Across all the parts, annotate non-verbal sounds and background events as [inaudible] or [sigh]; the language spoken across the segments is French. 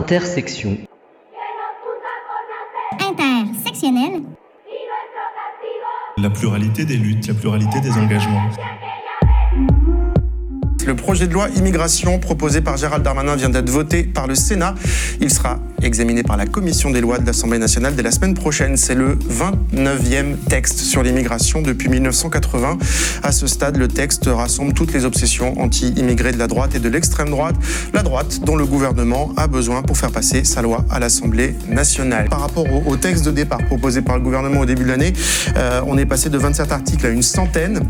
Intersection. Intersectionnel. La pluralité des luttes, la pluralité des engagements. Le projet de loi immigration proposé par Gérald Darmanin vient d'être voté par le Sénat. Il sera examiné par la commission des lois de l'Assemblée nationale dès la semaine prochaine. C'est le 29e texte sur l'immigration depuis 1980. À ce stade, le texte rassemble toutes les obsessions anti-immigrés de la droite et de l'extrême droite. La droite dont le gouvernement a besoin pour faire passer sa loi à l'Assemblée nationale. Par rapport au, texte de départ proposé par le gouvernement au début de l'année, euh, on est passé de 27 articles à une centaine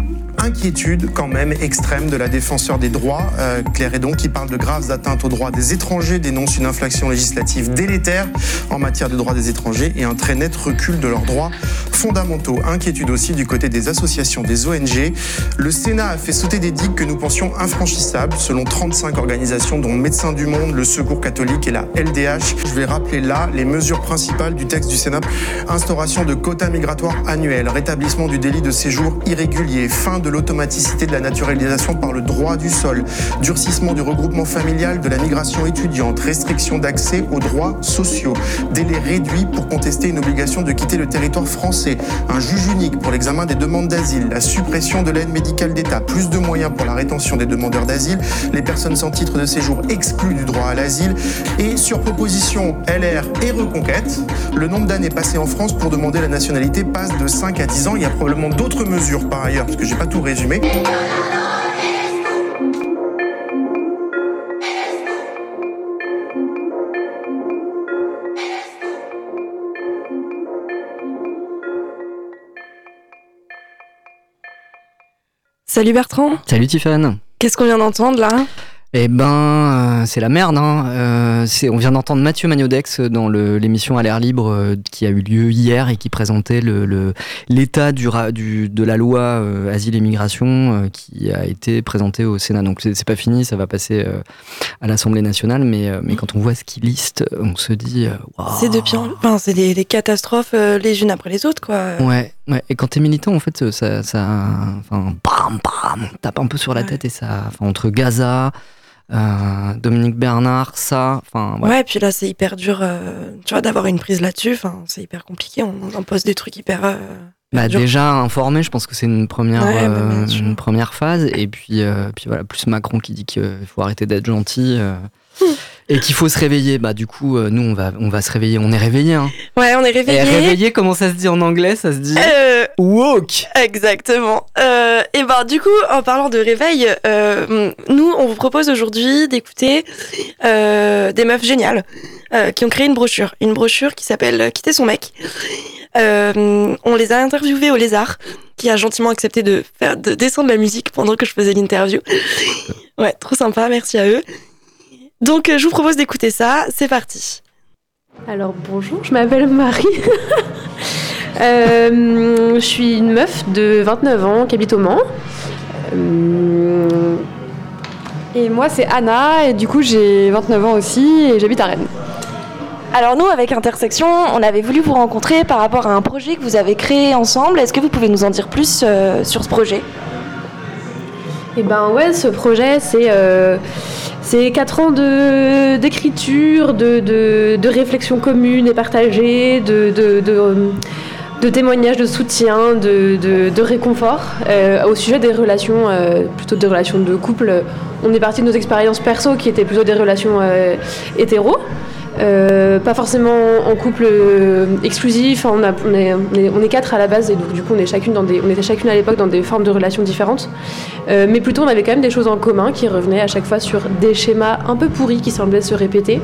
inquiétude quand même extrême de la défenseur des droits, euh, Claire Edon, qui parle de graves atteintes aux droits des étrangers, dénonce une inflexion législative délétère en matière de droits des étrangers et un très net recul de leurs droits fondamentaux. Inquiétude aussi du côté des associations, des ONG. Le Sénat a fait sauter des digues que nous pensions infranchissables, selon 35 organisations, dont Médecins du Monde, le Secours catholique et la LDH. Je vais rappeler là les mesures principales du texte du Sénat. Instauration de quotas migratoires annuels, rétablissement du délit de séjour irrégulier, fin de l'automaticité de la naturalisation par le droit du sol, durcissement du regroupement familial, de la migration étudiante, restriction d'accès aux droits sociaux, délai réduit pour contester une obligation de quitter le territoire français, un juge unique pour l'examen des demandes d'asile, la suppression de l'aide médicale d'État, plus de moyens pour la rétention des demandeurs d'asile, les personnes sans titre de séjour exclues du droit à l'asile, et sur proposition LR et Reconquête, le nombre d'années passées en France pour demander la nationalité passe de 5 à 10 ans. Il y a probablement d'autres mesures par ailleurs, parce que j'ai pas tout résumé. Salut Bertrand. Salut Tiffane. Qu'est-ce qu'on vient d'entendre là? Eh ben, euh, c'est la merde. Hein. Euh, on vient d'entendre Mathieu Magnodex dans l'émission à l'air libre euh, qui a eu lieu hier et qui présentait l'état le, du, de la loi asile et migration qui a été présentée au Sénat. Donc c'est pas fini, ça va passer à l'Assemblée nationale, mais, mais quand on voit ce qu'il liste, on se dit. C'est de pire. Enfin, c'est des, catastrophes les unes après les autres, quoi. Ouais, ouais. Et quand t'es militant, en fait, ça, ça, enfin, bam, bam, tape un peu sur la tête et ça, enfin, entre Gaza. Euh, Dominique Bernard, ça. Enfin, ouais. puis là, c'est hyper dur, euh, tu vois, d'avoir une prise là-dessus. Enfin, c'est hyper compliqué. On, on pose des trucs hyper. Euh, bah, déjà informé, je pense que c'est une première bah, une première phase. Et puis puis voilà, plus Macron qui dit qu'il faut arrêter d'être gentil. Et qu'il faut se réveiller. Bah, du coup, euh, nous, on va, on va se réveiller. On est réveillé, hein. Ouais, on est réveillé. Et réveillé, comment ça se dit en anglais? Ça se dit euh, woke. Exactement. Euh, et ben, du coup, en parlant de réveil, nous, on vous propose aujourd'hui d'écouter des meufs géniales qui ont créé une brochure. Une brochure qui s'appelle Quitter son mec. on les a interviewés au Lézard, qui a gentiment accepté de faire de descendre la musique pendant que je faisais l'interview. Ouais, trop sympa, merci à eux. Donc euh, je vous propose d'écouter ça, c'est parti. Alors bonjour, je m'appelle Marie. [laughs] Euh, je suis une meuf de 29 ans qui habite au Mans. Euh, et moi c'est Anna et du coup j'ai 29 ans aussi et j'habite à Rennes. Alors nous, avec Intersection, on avait voulu vous rencontrer par rapport à un projet que vous avez créé ensemble. Est-ce que vous pouvez nous en dire plus sur ce projet? Eh ben ouais, ce projet, c'est c'est quatre ans d'écriture, de, de, de, réflexion commune et partagée, de, témoignages de soutien, de, réconfort euh, au sujet des relations, euh, plutôt des relations de couple. On est parti de nos expériences perso qui étaient plutôt des relations euh, hétéros. Euh, pas forcément en couple euh, exclusif, on, on, est, quatre à la base et donc du coup on, est chacune dans des, on était chacune à l'époque dans des formes de relations différentes. Euh, mais plutôt on avait quand même des choses en commun qui revenaient à chaque fois sur des schémas un peu pourris qui semblaient se répéter.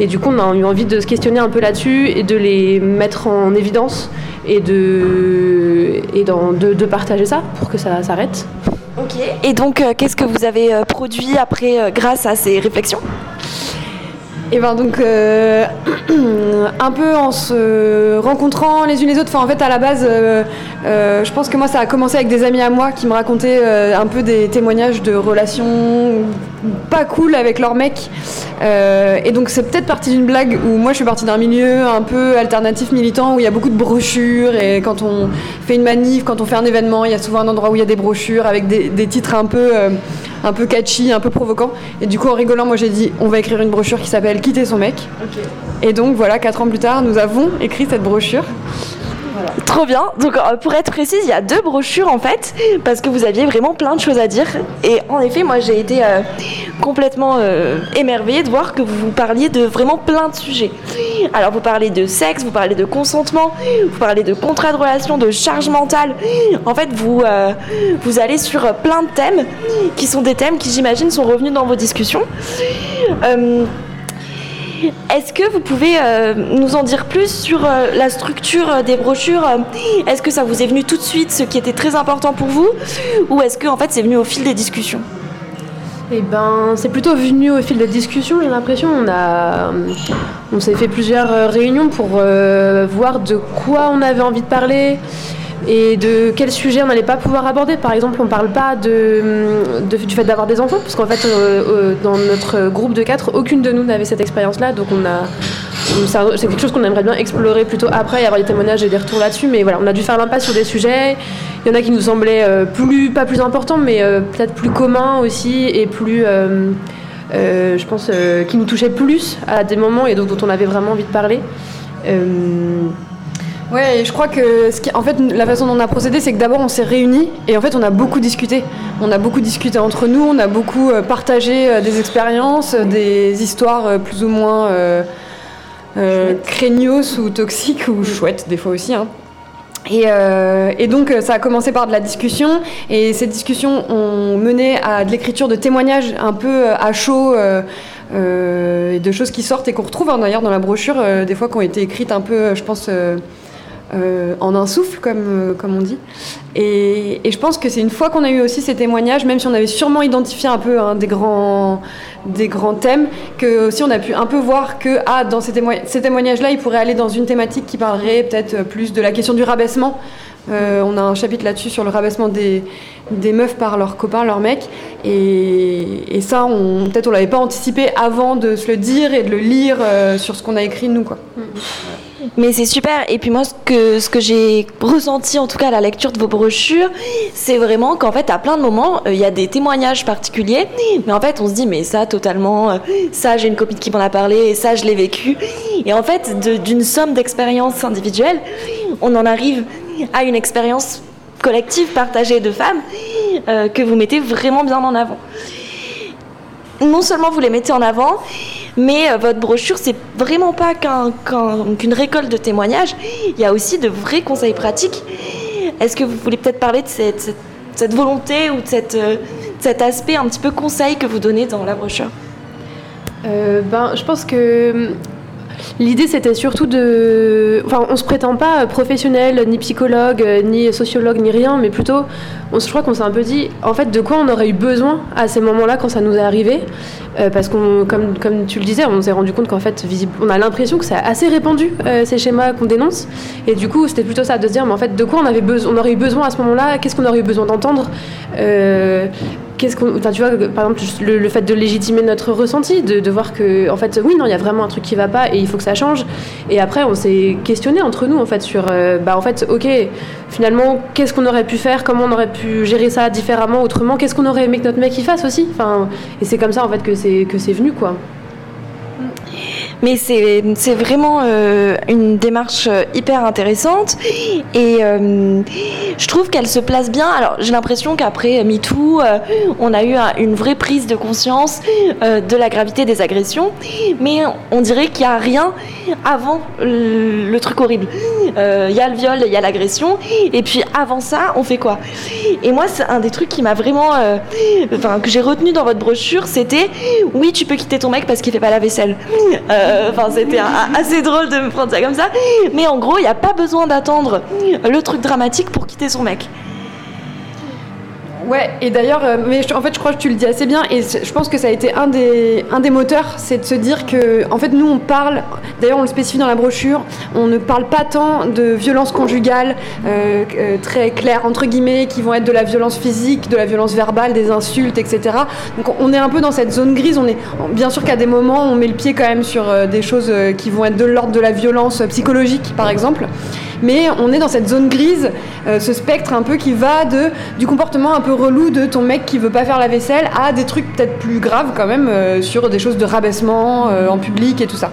Et du coup on a eu envie de se questionner un peu là-dessus et de les mettre en évidence et de, et de, de partager ça pour que ça s'arrête. Ok. Et donc qu'est-ce que vous avez produit après grâce à ces réflexions? Et ben donc euh, [clears throat] un peu en se rencontrant les unes les autres. Enfin en fait à la base euh, Euh, je pense que moi, ça a commencé avec des amis à moi qui me racontaient euh, un peu des témoignages de relations pas cool avec leur mec. Et donc, c'est peut-être parti d'une blague où moi, je suis partie d'un milieu un peu alternatif militant où il y a beaucoup de brochures. Et quand on fait une manif, quand on fait un événement, il y a souvent un endroit où il y a des brochures avec des, des titres un peu, un peu catchy, un peu provoquants. Et du coup, en rigolant, moi, j'ai dit on va écrire une brochure qui s'appelle Quitter son mec. Et donc, voilà, quatre ans plus tard, nous avons écrit cette brochure. Trop bien. Donc euh, pour être précise, il y a deux brochures en fait, parce que vous aviez vraiment plein de choses à dire. Et en effet, moi j'ai été euh, complètement euh, émerveillée de voir que vous parliez de vraiment plein de sujets. Alors vous parlez de sexe, vous parlez de consentement, vous parlez de contrat de relation, de charge mentale. En fait, vous, vous allez sur plein de thèmes qui sont des thèmes qui j'imagine sont revenus dans vos discussions. Est-ce que vous pouvez euh, nous en dire plus sur euh, la structure euh, des brochures Est-ce que ça vous est venu tout de suite, ce qui était très important pour vous Ou est-ce que en fait c'est venu au fil des discussions? Eh ben, c'est plutôt venu au fil des discussions, j'ai l'impression. On on s'est fait plusieurs réunions pour voir de quoi on avait envie de parler et de quel sujet on n'allait pas pouvoir aborder. Par exemple, on ne parle pas du fait d'avoir des enfants, parce qu'en fait, euh, euh, dans notre groupe de quatre, aucune de nous n'avait cette expérience-là, donc c'est quelque chose qu'on aimerait bien explorer plutôt après, y avoir des témoignages et des retours là-dessus. Mais voilà, on a dû faire l'impasse sur des sujets. Il y en a qui nous semblaient euh, plus, pas plus importants, mais peut-être plus communs aussi et plus, je pense, qui nous touchaient plus à des moments et donc dont on avait vraiment envie de parler. Ouais, et je crois que ce qui, en fait, la façon dont on a procédé, c'est que d'abord on s'est réunis et en fait on a beaucoup discuté. On a beaucoup discuté entre nous, on a beaucoup euh, partagé euh, des expériences, euh, des histoires plus ou moins euh, euh, craignos ou toxiques ou chouettes des fois aussi. hein. Et, euh, et donc ça a commencé par de la discussion et ces discussions ont mené à de l'écriture de témoignages un peu à chaud euh, et de choses qui sortent et qu'on retrouve hein, d'ailleurs dans la brochure euh, des fois qui ont été écrites un peu je pense euh, euh, en un souffle comme, euh, comme on dit et, et je pense que c'est une fois qu'on a eu aussi ces témoignages même si on avait sûrement identifié un peu hein, des grands des grands thèmes que aussi on a pu un peu voir que ah, dans ces, ces témoignages-là, ils pourraient aller dans une thématique qui parlerait peut-être plus de la question du rabaissement. Euh, on a un chapitre là-dessus sur le rabaissement des, des meufs par leurs copains, leurs mecs. Et, et ça, on, peut-être on l'avait pas anticipé avant de se le dire et de le lire euh, sur ce qu'on a écrit nous. Quoi. Mais c'est super. Et puis moi, ce que, ce que j'ai ressenti, en tout cas à la lecture de vos brochures, c'est vraiment qu'en fait, à plein de moments, euh, il y a des témoignages particuliers. Mais en fait, on se dit, mais ça, totalement, euh, ça, j'ai une copine qui m'en a parlé, et ça, je l'ai vécu. Et en fait, de- d'une somme d'expériences individuelles, on en arrive à une expérience collective, partagée de femmes, euh, que vous mettez vraiment bien en avant. Non seulement vous les mettez en avant, mais euh, votre brochure, c'est vraiment pas qu'un- qu'un- qu'une récolte de témoignages. Il y a aussi de vrais conseils pratiques. Est-ce que vous voulez peut-être parler de cette, cette- volonté ou de, cette, euh, cet aspect un petit peu conseil que vous donnez dans la brochure? Ben, je pense que hum, l'idée c'était surtout de. Enfin, on se prétend pas professionnel, ni psychologue, ni sociologue, ni rien, mais plutôt, on, se- je crois qu'on s'est un peu dit, en fait, de quoi on aurait eu besoin à ces moments-là quand ça nous est arrivé? Euh, parce qu'on, comme, comme tu le disais, on s'est rendu compte qu'en fait, on a l'impression que c'est assez répandu, euh, ces schémas qu'on dénonce. Et du coup, c'était plutôt ça, de se dire, mais en fait, de quoi on, avait besoin, on aurait eu besoin à ce moment-là? Qu'est-ce qu'on aurait eu besoin d'entendre? Euh, Qu'est-ce qu'on, enfin, tu vois, par exemple, le, fait de légitimer notre ressenti, de, voir que, en fait, oui, non, il y a vraiment un truc qui va pas et il faut que ça change. Et après, on s'est questionné entre nous, en fait, sur, euh, bah, en fait, ok, finalement, qu'est-ce qu'on aurait pu faire, comment on aurait pu gérer ça différemment, autrement, qu'est-ce qu'on aurait aimé que notre mec y fasse aussi. Enfin, et c'est comme ça, en fait, que c'est que c'est venu, quoi. Mais c'est vraiment euh, une démarche euh, hyper intéressante et euh, je trouve qu'elle se place bien. Alors j'ai l'impression qu'après MeToo, on a eu un- une vraie prise de conscience de la gravité des agressions, mais on dirait qu'il n'y a rien avant le, truc horrible. Il y a le viol, il y a l'agression, et puis avant ça, on fait quoi? Et moi, c'est un des trucs qui m'a vraiment, enfin que j'ai retenu dans votre brochure, c'était oui, tu peux quitter ton mec parce qu'il fait pas la vaisselle. Enfin, c'était assez drôle de me prendre ça comme ça. Mais en gros, il n'y a pas besoin d'attendre le truc dramatique pour quitter son mec. Ouais, et d'ailleurs, euh, mais je- en fait, je crois que tu le dis assez bien, et je pense que ça a été un des, un des moteurs, c'est de se dire que, en fait, nous, on parle, d'ailleurs, on le spécifie dans la brochure, on ne parle pas tant de violences conjugales euh, euh, très claires, entre guillemets, qui vont être de la violence physique, de la violence verbale, des insultes, etc. Donc, on est un peu dans cette zone grise. On est, bien sûr qu'à des moments, on met le pied quand même sur des choses qui vont être de l'ordre de la violence psychologique, par exemple. Mais on est dans cette zone grise, euh, ce spectre un peu qui va de, du comportement un peu relou de ton mec qui veut pas faire la vaisselle à des trucs peut-être plus graves quand même euh, sur des choses de rabaissement euh, en public et tout ça.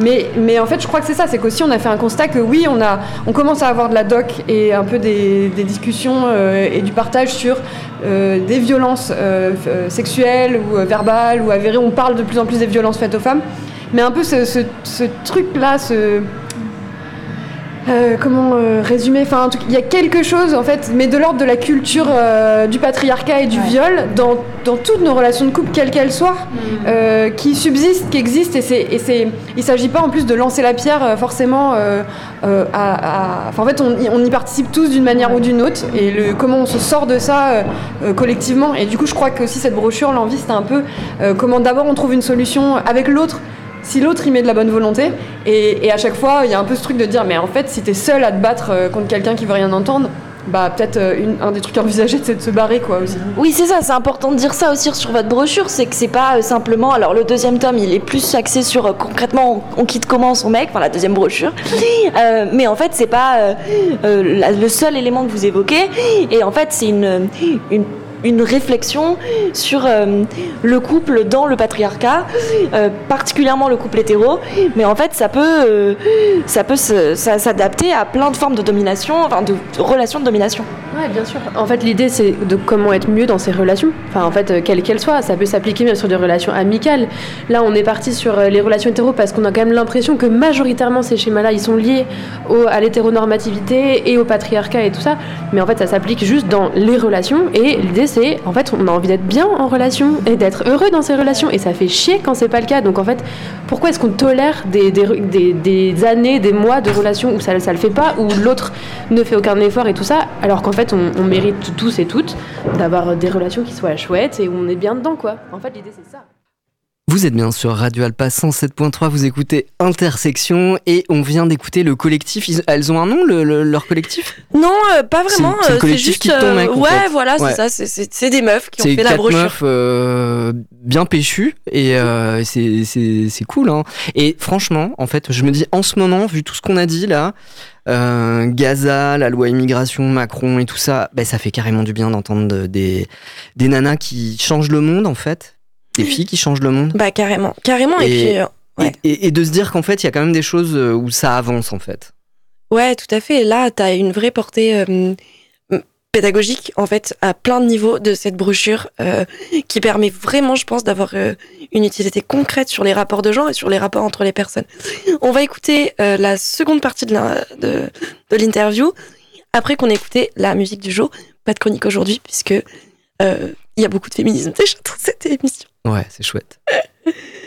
Mais, mais en fait, je crois que c'est ça, c'est qu'aussi on a fait un constat que oui, on, a, on commence à avoir de la doc et un peu des, discussions et du partage sur des violences sexuelles ou verbales ou avérées. On parle de plus en plus des violences faites aux femmes. Mais un peu ce truc-là, ce, euh, comment euh, résumer Enfin, il y a quelque chose, en fait, mais de l'ordre de la culture euh, du patriarcat et du viol dans, dans toutes nos relations de couple, quelles qu'elles soient, euh, qui subsistent, qui existent. Et, c'est, et c'est, il ne s'agit pas en plus de lancer la pierre forcément à. en fait, on, y- on y participe tous d'une manière ou d'une autre. Et le, comment on se sort de ça collectivement. Et du coup, je crois que aussi cette brochure, l'envie, c'était un peu comment d'abord on trouve une solution avec l'autre si l'autre il met de la bonne volonté et, et à chaque fois il y a un peu ce truc de dire mais en fait si t'es seul à te battre euh, contre quelqu'un qui veut rien entendre bah peut-être euh, un des trucs à envisager c'est de se barrer quoi aussi Oui, c'est ça, c'est important de dire ça aussi sur votre brochure, c'est que c'est pas euh, simplement. Alors, le deuxième tome, il est plus axé sur euh, concrètement, on, on quitte comment son mec, enfin la deuxième brochure. Euh, mais en fait, c'est pas euh, la- le seul élément que vous évoquez. Et en fait, c'est une, une, une réflexion sur euh, le couple dans le patriarcat, euh, particulièrement le couple hétéro. Mais en fait, ça peut, euh, ça peut s'adapter à plein de formes de domination, enfin de, relations de domination. Ouais, bien sûr. En fait, l'idée, c'est de comment être mieux dans ses relations. Enfin, en fait, quelles qu'elles soient. Ça peut s'appliquer même sur des relations amicales. Là, on est parti sur les relations hétéro parce qu'on a quand même l'impression que majoritairement, ces schémas-là, ils sont liés au- à l'hétéronormativité et au patriarcat et tout ça. Mais en fait, ça s'applique juste dans les relations. Et l'idée, c'est, en fait, on a envie d'être bien en relation et d'être heureux dans ces relations. Et ça fait chier quand c'est pas le cas. Donc, en fait, pourquoi est-ce qu'on tolère des, des, années, des mois de relations où ça, ça le fait pas, où l'autre ne fait aucun effort et tout ça, alors qu'en fait, on, on mérite tous et toutes d'avoir des relations qui soient chouettes et où on est bien dedans, quoi. En fait, l'idée, c'est ça. Vous êtes bien sur Radio Alpa 107.3, vous écoutez Intersection et on vient d'écouter le collectif. Ils- elles ont un nom, le- le- leur collectif? Non, euh, pas vraiment. C'est- c'est le euh, collectif juste, qui te mec, en ouais, fait. voilà, Ouais. c'est ça. c'est- C'est c'est des meufs qui ont C'est fait la brochure. meufs euh, bien péchues et euh, c'est- c'est c'est cool. Hein. Et franchement, en fait, je me dis en ce moment, vu tout ce qu'on a dit là, euh, Gaza, la loi immigration, Macron et tout ça, ben, ça fait carrément du bien d'entendre de- des, des nanas qui changent le monde en fait, des filles qui changent le monde. Bah carrément, carrément. Et, Et- puis, euh, Ouais. Et, de se dire qu'en fait, il y a quand même des choses euh, où ça avance en fait. ouais, tout à fait. Là, t'as une vraie portée euh, pédagogique en fait à plein de niveaux de cette brochure euh, qui permet vraiment, je pense, d'avoir euh, une utilité concrète sur les rapports de genre et sur les rapports entre les personnes. On va écouter la seconde partie de l'interview après qu'on ait écouté la musique du jour. Pas de chronique aujourd'hui puisque il y a beaucoup de féminisme déjà dans cette émission. Ouais, c'est chouette. [laughs]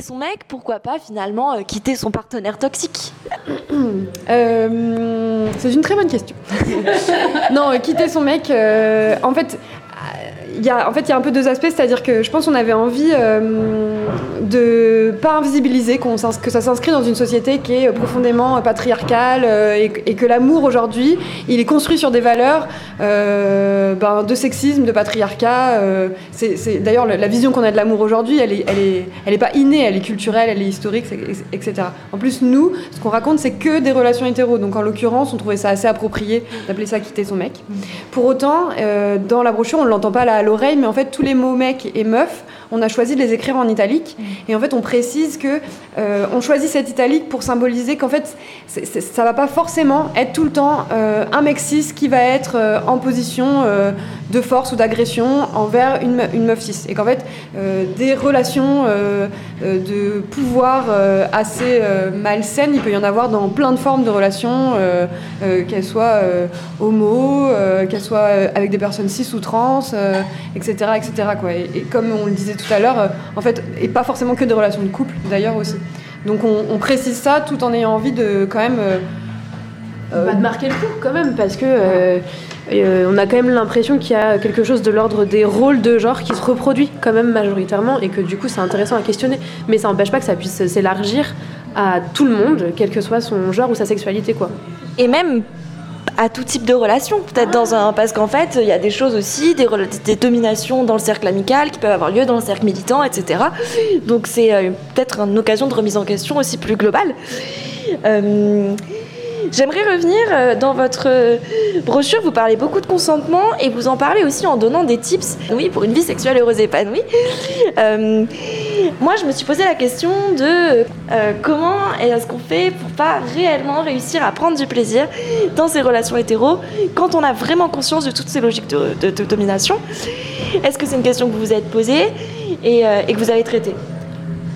son mec Pourquoi pas finalement euh, quitter son partenaire toxique Euh, c'est une très bonne question. [laughs] non, euh, quitter son mec, en fait. Y, a, en fait, il y a un peu deux aspects, c'est-à-dire que je pense qu'on avait envie euh, de pas invisibiliser, que ça s'inscrit dans une société qui est profondément patriarcale euh, et, que l'amour aujourd'hui, il est construit sur des valeurs euh, ben, de sexisme, de patriarcat. euh, D'ailleurs, la vision qu'on a de l'amour aujourd'hui, elle est, elle, est, elle est pas innée, elle est culturelle, elle est historique, etc. En plus, nous, ce qu'on raconte, c'est que des relations hétéros. Donc, en l'occurrence, on trouvait ça assez approprié d'appeler ça quitter son mec. Pour autant, dans la brochure, on ne l'entend pas là mais en fait, tous les mots mec et meuf, on a choisi de les écrire en italique. Et en fait, on précise que euh, on choisit cette italique pour symboliser qu'en fait, ça va pas forcément être tout le temps euh, un mec cis qui va être euh, en position de force ou d'agression envers une, une meuf cis. Et qu'en fait, des relations de pouvoir assez malsaines, il peut y en avoir dans plein de formes de relations, qu'elles soient homo, qu'elles soient avec des personnes cis ou trans, etc. etc. Quoi. Et, et comme on le disait tout à l'heure, euh, en fait, et pas forcément que des relations de couple d'ailleurs aussi. Donc on, on précise ça tout en ayant envie de quand même... euh, euh, Bah, de marquer le coup quand même, parce que euh, euh, on a quand même l'impression qu'il y a quelque chose de l'ordre des rôles de genre qui se reproduit quand même majoritairement et que du coup c'est intéressant à questionner. Mais ça n'empêche pas que ça puisse s'élargir à tout le monde, quel que soit son genre ou sa sexualité quoi. Et même à tout type de relation, peut-être dans un parce qu'en fait il y a des choses aussi, des, dominations dans le cercle amical qui peuvent avoir lieu dans le cercle militant, etc. Donc c'est euh, peut-être une occasion de remise en question aussi plus globale. Euh, J'aimerais revenir euh, dans votre euh, brochure, vous parlez beaucoup de consentement et vous en parlez aussi en donnant des tips oui, pour une vie sexuelle heureuse et épanouie. Euh, moi, je me suis posé la question de comment est-ce qu'on fait pour pas réellement réussir à prendre du plaisir dans ces relations hétéros quand on a vraiment conscience de toutes ces logiques de, domination? Est-ce que c'est une question que vous vous êtes posée et que vous avez traitée?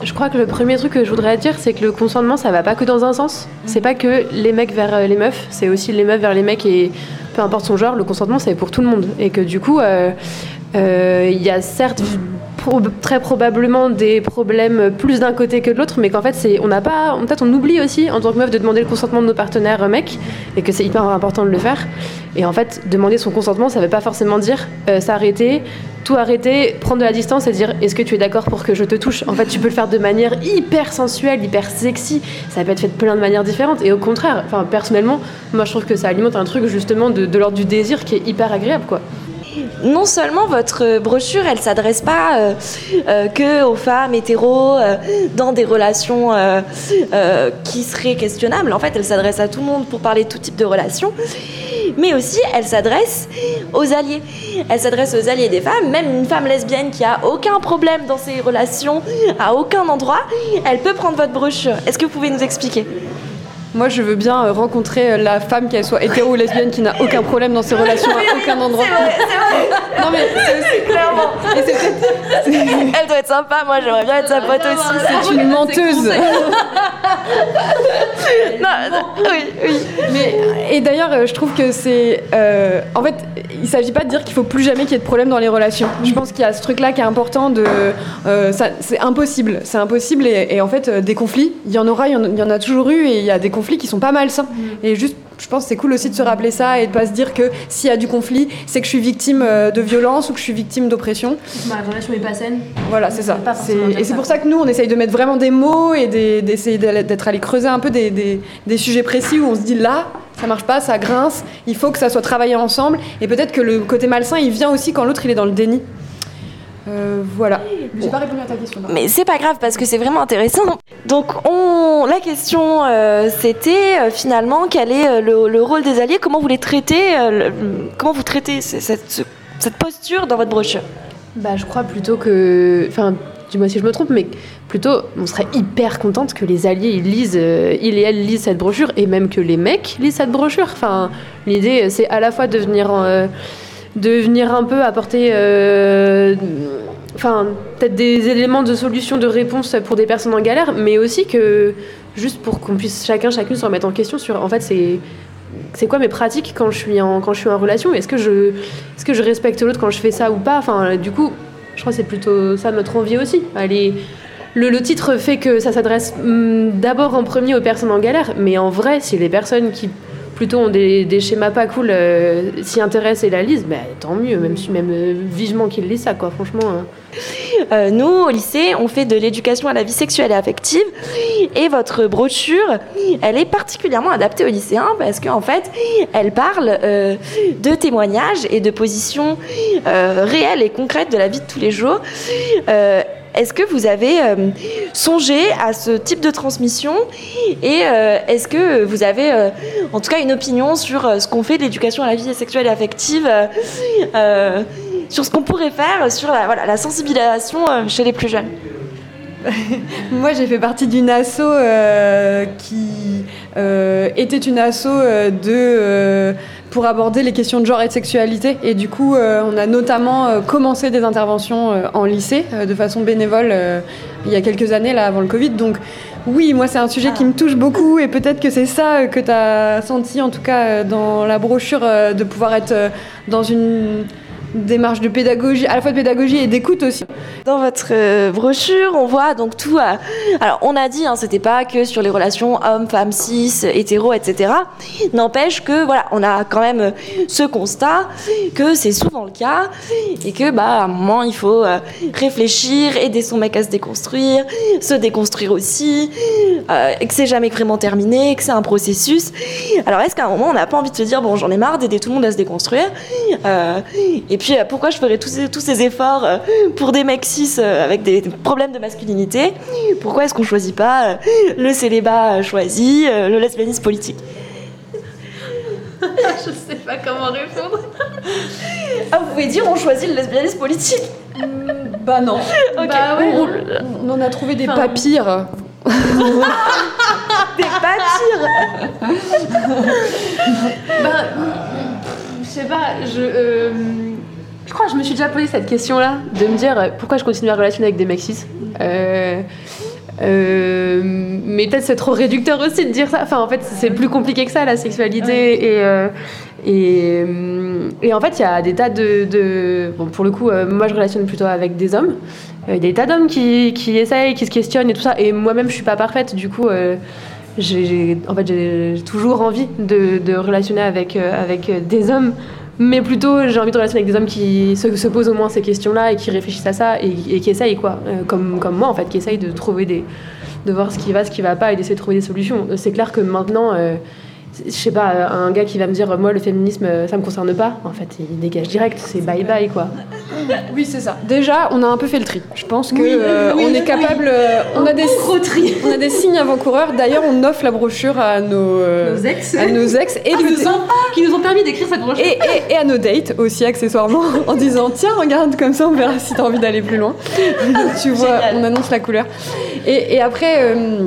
Je crois que le premier truc que je voudrais dire, c'est que le consentement, ça va pas que dans un sens. C'est pas que les mecs vers euh, les meufs, c'est aussi les meufs vers les mecs et peu importe son genre, le consentement, c'est pour tout le monde. Et que du coup, euh, euh, il y a certes très probablement des problèmes plus d'un côté que de l'autre, mais qu'en fait, on n'a pas, peut-être on oublie aussi en tant que meuf de demander le consentement de nos partenaires euh, mecs et que c'est hyper important de le faire. Et en fait, demander son consentement, ça veut pas forcément dire euh, s'arrêter, tout arrêter, prendre de la distance et dire est-ce que tu es d'accord pour que je te touche? En fait, tu peux le faire de manière hyper sensuelle, hyper sexy. Ça peut être fait de plein de manières différentes. Et au contraire, personnellement, moi je trouve que ça alimente un truc justement de, de l'ordre du désir qui est hyper agréable, quoi. Non seulement votre brochure, elle s'adresse pas euh, euh, que aux femmes hétéros euh, dans des relations euh, euh, qui seraient questionnables. En fait, elle s'adresse à tout le monde pour parler de tout type de relations. Mais aussi, elle s'adresse aux alliés. Elle s'adresse aux alliés des femmes. Même une femme lesbienne qui a aucun problème dans ses relations, à aucun endroit, elle peut prendre votre brochure. Est-ce que vous pouvez nous expliquer? Moi, je veux bien euh, rencontrer euh, la femme, qu'elle soit hétéro ou lesbienne, qui n'a aucun problème dans ses relations à aucun endroit. Non, mais c'est aussi Clairement. Et [laughs] Elle doit être sympa. Moi, j'aimerais bien être sa pote aussi. c'est une menteuse. Non, non, [laughs] oui, oui. Mais, et d'ailleurs, euh, je trouve que c'est. euh, en fait, il s'agit pas de dire qu'il faut plus jamais qu'il y ait de problème dans les relations. Je pense qu'il y a ce truc-là qui est important de. euh, c'est impossible. C'est impossible. Et, et en fait, des conflits, il y en aura, il y en, y en a toujours eu. Et il y a des conflits qui sont pas malsains. Et juste, je pense que c'est cool aussi de se rappeler ça et de pas se dire que s'il y a du conflit, c'est que je suis victime euh, de violence ou que je suis victime d'oppression. Ma relation est pas saine. Voilà, c'est ça. Et c'est pour ça que nous, on essaye de mettre vraiment des mots et des- d'essayer d'être allé creuser un peu des, des- des sujets précis où on se dit là, ça marche pas, ça grince, il faut que ça soit travaillé ensemble. Et peut-être que le côté malsain, il vient aussi quand l'autre, il est dans le déni. Euh, voilà. J'ai pas répondu à ta question. Mais c'est pas grave parce que c'est vraiment intéressant. Donc on, la question euh, c'était euh, finalement quel est le, le rôle des alliés, comment vous les traitez, le- comment vous traitez ce- cette, ce- cette posture dans votre brochure? Bah, je crois plutôt que. Enfin, dis-moi si je me trompe, mais plutôt, on serait hyper contente que les alliés ils lisent, ils et elles lisent cette brochure, et même que les mecs lisent cette brochure. Enfin, l'idée, c'est à la fois de venir, de venir un peu apporter. euh, Enfin, peut-être des éléments de solution, de réponse pour des personnes en galère, mais aussi que juste pour qu'on puisse chacun, chacune se remettre en question sur. En fait, c'est c'est quoi mes pratiques quand je suis en, quand je suis en relation? Est-ce que, je, est que je respecte l'autre quand je fais ça ou pas? Enfin, du coup, je crois que c'est plutôt ça notre envie aussi. Aller le, le titre fait que ça s'adresse hum, d'abord en premier aux personnes en galère, mais en vrai, si les personnes qui plutôt ont des, schémas pas cool euh, s'y intéressent et la lisent, bah, tant mieux, même, si- même euh, vivement qu'ils lisent ça, quoi, franchement. hein. Euh, nous, au lycée, on fait de l'éducation à la vie sexuelle et affective. Et votre brochure, elle est particulièrement adaptée aux lycéens parce qu'en fait, elle parle de témoignages et de positions réelles et concrètes de la vie de tous les jours. Est-ce que vous avez euh, songé à ce type de transmission et euh, est-ce que vous avez euh, en tout cas une opinion sur ce qu'on fait de l'éducation à la vie sexuelle et affective sur ce qu'on pourrait faire sur la, sensibilisation chez les plus jeunes? [laughs] Moi, j'ai fait partie d'une asso euh, qui euh, était une asso euh, de pour aborder les questions de genre et de sexualité. Et du coup, on a notamment commencé des interventions en lycée de façon bénévole il y a quelques années, là, avant le Covid. Donc, oui, moi, c'est un sujet qui me touche beaucoup et peut-être que c'est ça que tu as senti, en tout cas, dans la brochure, de pouvoir être dans une démarche de pédagogie, à la fois de pédagogie et d'écoute aussi. Dans votre euh, brochure, on voit donc tout. Alors, on a dit, hein, c'était pas que sur les relations hommes, femmes, cis, hétéros, etc. N'empêche que, voilà, on a quand même euh, ce constat que c'est souvent le cas et que, bah, à un moment, il faut euh, réfléchir, aider son mec à se déconstruire, se déconstruire aussi, et que c'est jamais vraiment terminé, que c'est un processus. Alors, est-ce qu'à un moment, on n'a pas envie de se dire, bon, j'en ai marre d'aider tout le monde à se déconstruire euh, pourquoi je ferais tous ces, tous ces efforts euh, pour des mecs cis euh, avec des problèmes de masculinité? Pourquoi est-ce qu'on choisit pas euh, le célibat choisi, euh, le lesbianisme politique? [laughs] Je sais pas comment répondre. Ah, vous pouvez dire on choisit le lesbianisme politique? Bah non. Bah ouais, Ou- on, on en a trouvé des Enfin, pas pires. [laughs] Des pas pires Ben, je sais pas, je. euh, je crois que je me suis déjà posé cette question-là, de me dire euh, pourquoi je continue à relationner avec des mecs cis. Euh, euh, mais peut-être c'est trop réducteur aussi de dire ça. Enfin, en fait, c'est plus compliqué que ça, la sexualité. Et, euh, et, et en fait, il y a des tas de. de- bon, pour le coup, moi, je relationne plutôt avec des hommes. Il y a des tas d'hommes qui, qui essayent, qui se questionnent et tout ça. Et moi-même, je suis pas parfaite. Du coup, j'ai, en fait, toujours envie de, de relationner avec, avec des hommes. Mais plutôt, j'ai envie de relationner avec des hommes qui se, se posent au moins ces questions-là et qui réfléchissent à ça et, qui essayent, quoi. Euh, comme, comme moi, en fait, qui essayent de trouver des. de voir ce qui va, ce qui va pas et d'essayer de trouver des solutions. C'est clair que maintenant. euh, je sais pas, un gars qui va me dire moi le féminisme euh, ça me concerne pas, en fait il dégage direct, c'est bye bye quoi. Oui, c'est ça. Déjà, on a un peu fait le tri. Je pense que Oui, euh, oui, on est capable. euh, on a des tri. on a des signes avant-coureurs. D'ailleurs, on offre la brochure à nos, euh, Nos ex. à nos ex et, Qui nous, ont, qui nous ont permis d'écrire cette brochure. et, et- et à nos dates aussi accessoirement [laughs] en disant tiens regarde comme ça on verra si t'as envie d'aller plus loin. Donc, tu vois, Génial. on annonce la couleur. Et, et après. euh,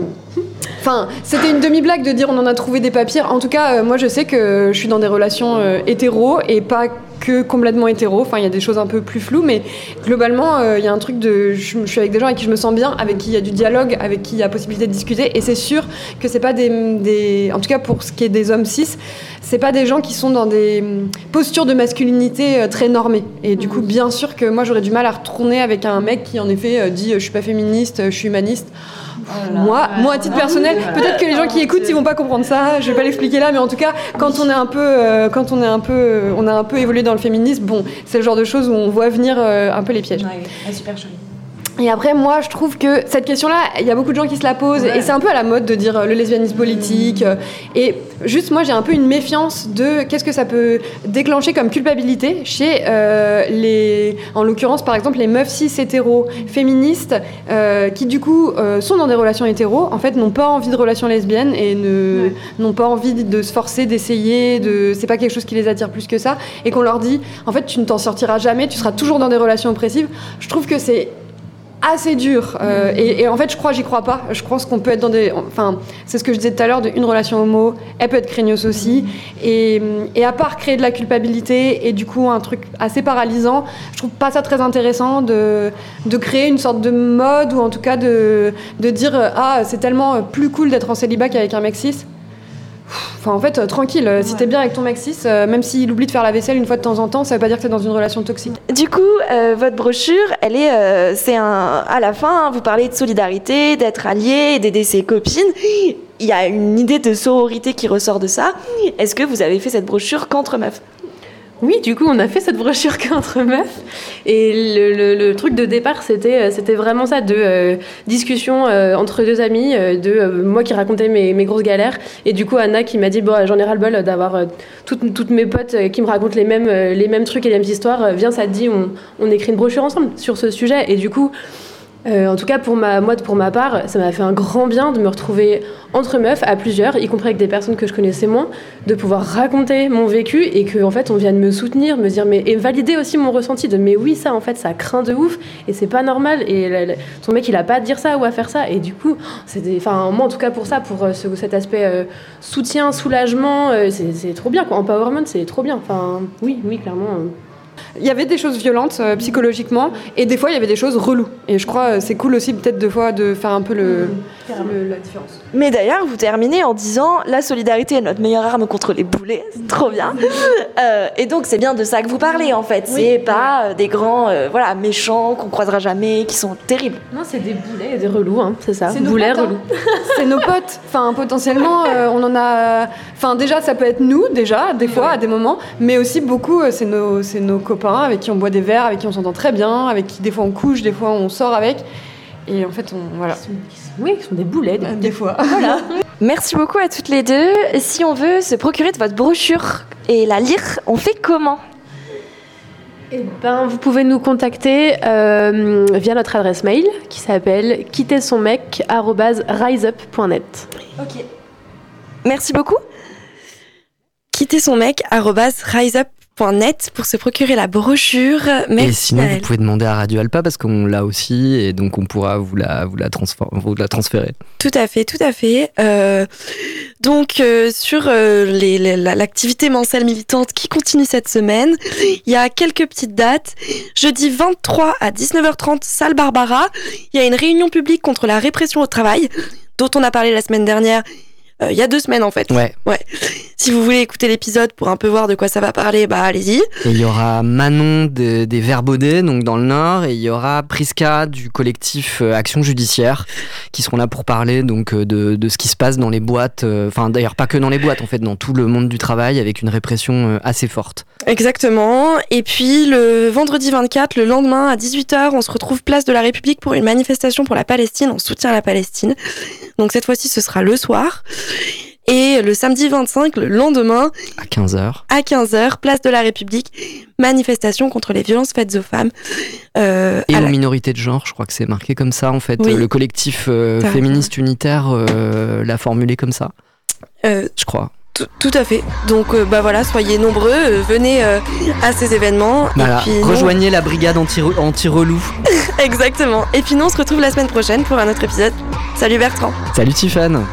Enfin, c'était une demi-blague de dire on en a trouvé des papiers. En tout cas, euh, moi je sais que je suis dans des relations euh, hétéro et pas que complètement hétéro. Enfin, il y a des choses un peu plus floues, mais globalement, euh, il y a un truc de. Je, je suis avec des gens avec qui je me sens bien, avec qui il y a du dialogue, avec qui il y a possibilité de discuter. Et c'est sûr que c'est pas des, des. En tout cas, pour ce qui est des hommes cis, c'est pas des gens qui sont dans des hum, postures de masculinité très normées. Et du coup, bien sûr que moi j'aurais du mal à retourner avec un mec qui en effet dit je suis pas féministe, je suis humaniste. Moi, moi, à titre personnel, peut-être que les gens qui écoutent, ils vont pas comprendre ça. Je vais pas l'expliquer là, mais en tout cas, quand on est un peu, euh, quand on est un peu, on a un peu évolué dans le féminisme, bon, c'est le genre de choses où on voit venir euh, un peu les pièges. super. Et après, moi, je trouve que cette question-là, il y a beaucoup de gens qui se la posent, et c'est un peu à la mode de dire euh, le lesbianisme politique. euh, et juste, moi, j'ai un peu une méfiance de qu'est-ce que ça peut déclencher comme culpabilité chez euh, les, en l'occurrence, par exemple, les meufs cis hétéros féministes euh, qui, du coup, euh, sont dans des relations hétéros, en fait, n'ont pas envie de relations lesbiennes et ne n'ont pas envie de se forcer, d'essayer, de, c'est pas quelque chose qui les attire plus que ça, et qu'on leur dit, en fait, tu ne t'en sortiras jamais, tu seras toujours dans des relations oppressives. Je trouve que c'est assez dur. euh, et, en fait, je crois, j'y crois pas. Je pense qu'on peut être dans des. Enfin, c'est ce que je disais tout à l'heure de une relation homo, elle peut être craignos aussi. Et, et à part créer de la culpabilité et du coup un truc assez paralysant, je trouve pas ça très intéressant de, de créer une sorte de mode ou en tout cas de, de dire Ah, c'est tellement plus cool d'être en célibat qu'avec un mec cis. Enfin, en fait, euh, tranquille, euh, si t'es bien avec ton mec cis, euh, même s'il oublie de faire la vaisselle une fois de temps en temps, ça veut pas dire que t'es dans une relation toxique. Du coup, votre brochure, elle est, c'est un, à la fin, vous parlez de solidarité, d'être allié, d'aider ses copines. Il y a une idée de sororité qui ressort de ça. Est-ce que vous avez fait cette brochure qu'entre meufs? Oui, du coup, on a fait cette brochure [laughs] qu'entre meufs. Et le, le- le truc de départ, c'était euh, vraiment ça, de euh, discussion euh, entre deux amis, de moi qui racontais mes, grosses galères, et du coup Anna qui m'a dit, bon, j'en ai ras-le-bol d'avoir euh, toutes, toutes mes potes qui me racontent les mêmes, trucs et les mêmes histoires. Viens, ça te dit, on, on écrit une brochure ensemble sur ce sujet. Et du coup... euh, en tout cas, pour ma, moi, pour ma part, ça m'a fait un grand bien de me retrouver entre meufs, à plusieurs, y compris avec des personnes que je connaissais moins, de pouvoir raconter mon vécu et que en fait on vienne me soutenir, me dire mais et valider aussi mon ressenti de mais oui ça en fait ça craint de ouf et c'est pas normal et ton mec il a pas à dire ça ou à faire ça et du coup c'est enfin moi en tout cas pour ça pour euh, ce- cet aspect euh, soutien soulagement c'est trop bien quoi empowerment c'est trop bien enfin oui oui clairement. Il y avait des choses violentes euh, psychologiquement, et des fois il y avait des choses reloues. Et je crois euh, c'est cool aussi peut-être deux fois de faire un peu le, le- la différence. Mais d'ailleurs, vous terminez en disant la solidarité est notre meilleure arme contre les boulets. C'est trop bien. [laughs] Euh, et donc, c'est bien de ça que vous parlez en fait. C'est pas euh, des grands euh, voilà, méchants qu'on croisera jamais, qui sont terribles. non c'est des boulets et des relous hein, c'est ça C'est nos boulets potes, hein. relous [laughs] C'est nos potes. Enfin, potentiellement, euh, on en a. Enfin, déjà, ça peut être nous, déjà, des fois, à des moments. Mais aussi, beaucoup, euh, c'est nos, c'est nos copains avec qui on boit des verres, avec qui on s'entend très bien, avec qui, des fois, on couche, des fois, on sort avec. Et en fait, on. Voilà. oui ils sont des boulets des- Euh, Des fois. [laughs] Merci beaucoup à toutes les deux. Si on veut se procurer de votre brochure et la lire, on fait comment? Eh ben, vous pouvez nous contacter euh, via notre adresse mail qui s'appelle quitter son mec riseup.net. Ok. Merci beaucoup. Quitter riseup.net pour se procurer la brochure. Merci. Et sinon, vous pouvez demander à Radio Alpa parce qu'on l'a aussi et donc on pourra vous la, vous la, vous la transférer. Tout à fait, tout à fait. Euh, donc euh, sur euh, l'activité mensuelle militante qui continue cette semaine, il y a quelques petites dates. Jeudi 23 à 19h30, salle Barbara, il y a une réunion publique contre la répression au travail, dont on a parlé la semaine dernière. Euh, il y a deux semaines en fait. Ouais. [laughs] Si vous voulez écouter l'épisode pour un peu voir de quoi ça va parler, bah allez-y. Et il y aura Manon de- des Verbaudets, donc dans le Nord, et il y aura Priska du collectif euh, Action Judiciaire, qui seront là pour parler donc euh, de, de ce qui se passe dans les boîtes, enfin d'ailleurs pas que dans les boîtes, en fait, dans tout le monde du travail, avec une répression assez forte. Exactement. Et puis le vendredi 24, le lendemain à 18h, on se retrouve place de la République pour une manifestation pour la Palestine, en soutien à la Palestine. Donc cette fois-ci, ce sera le soir. Et le samedi 25, le lendemain, À 15h. à 15h, place de la République, manifestation contre les violences faites aux femmes. Euh, Et aux la- minorités de genre, je crois que c'est marqué comme ça, en fait. Oui. Le collectif euh, féministe unitaire euh, l'a formulé comme ça, je crois. tout, à fait. Donc euh, bah voilà, soyez nombreux, euh, venez euh, à ces événements. Voilà. Et puis, nous- Rejoignez la brigade anti- anti-relou. [laughs] Exactement. Et puis nous, on se retrouve la semaine prochaine pour un autre épisode. Salut Bertrand. Salut Tiffane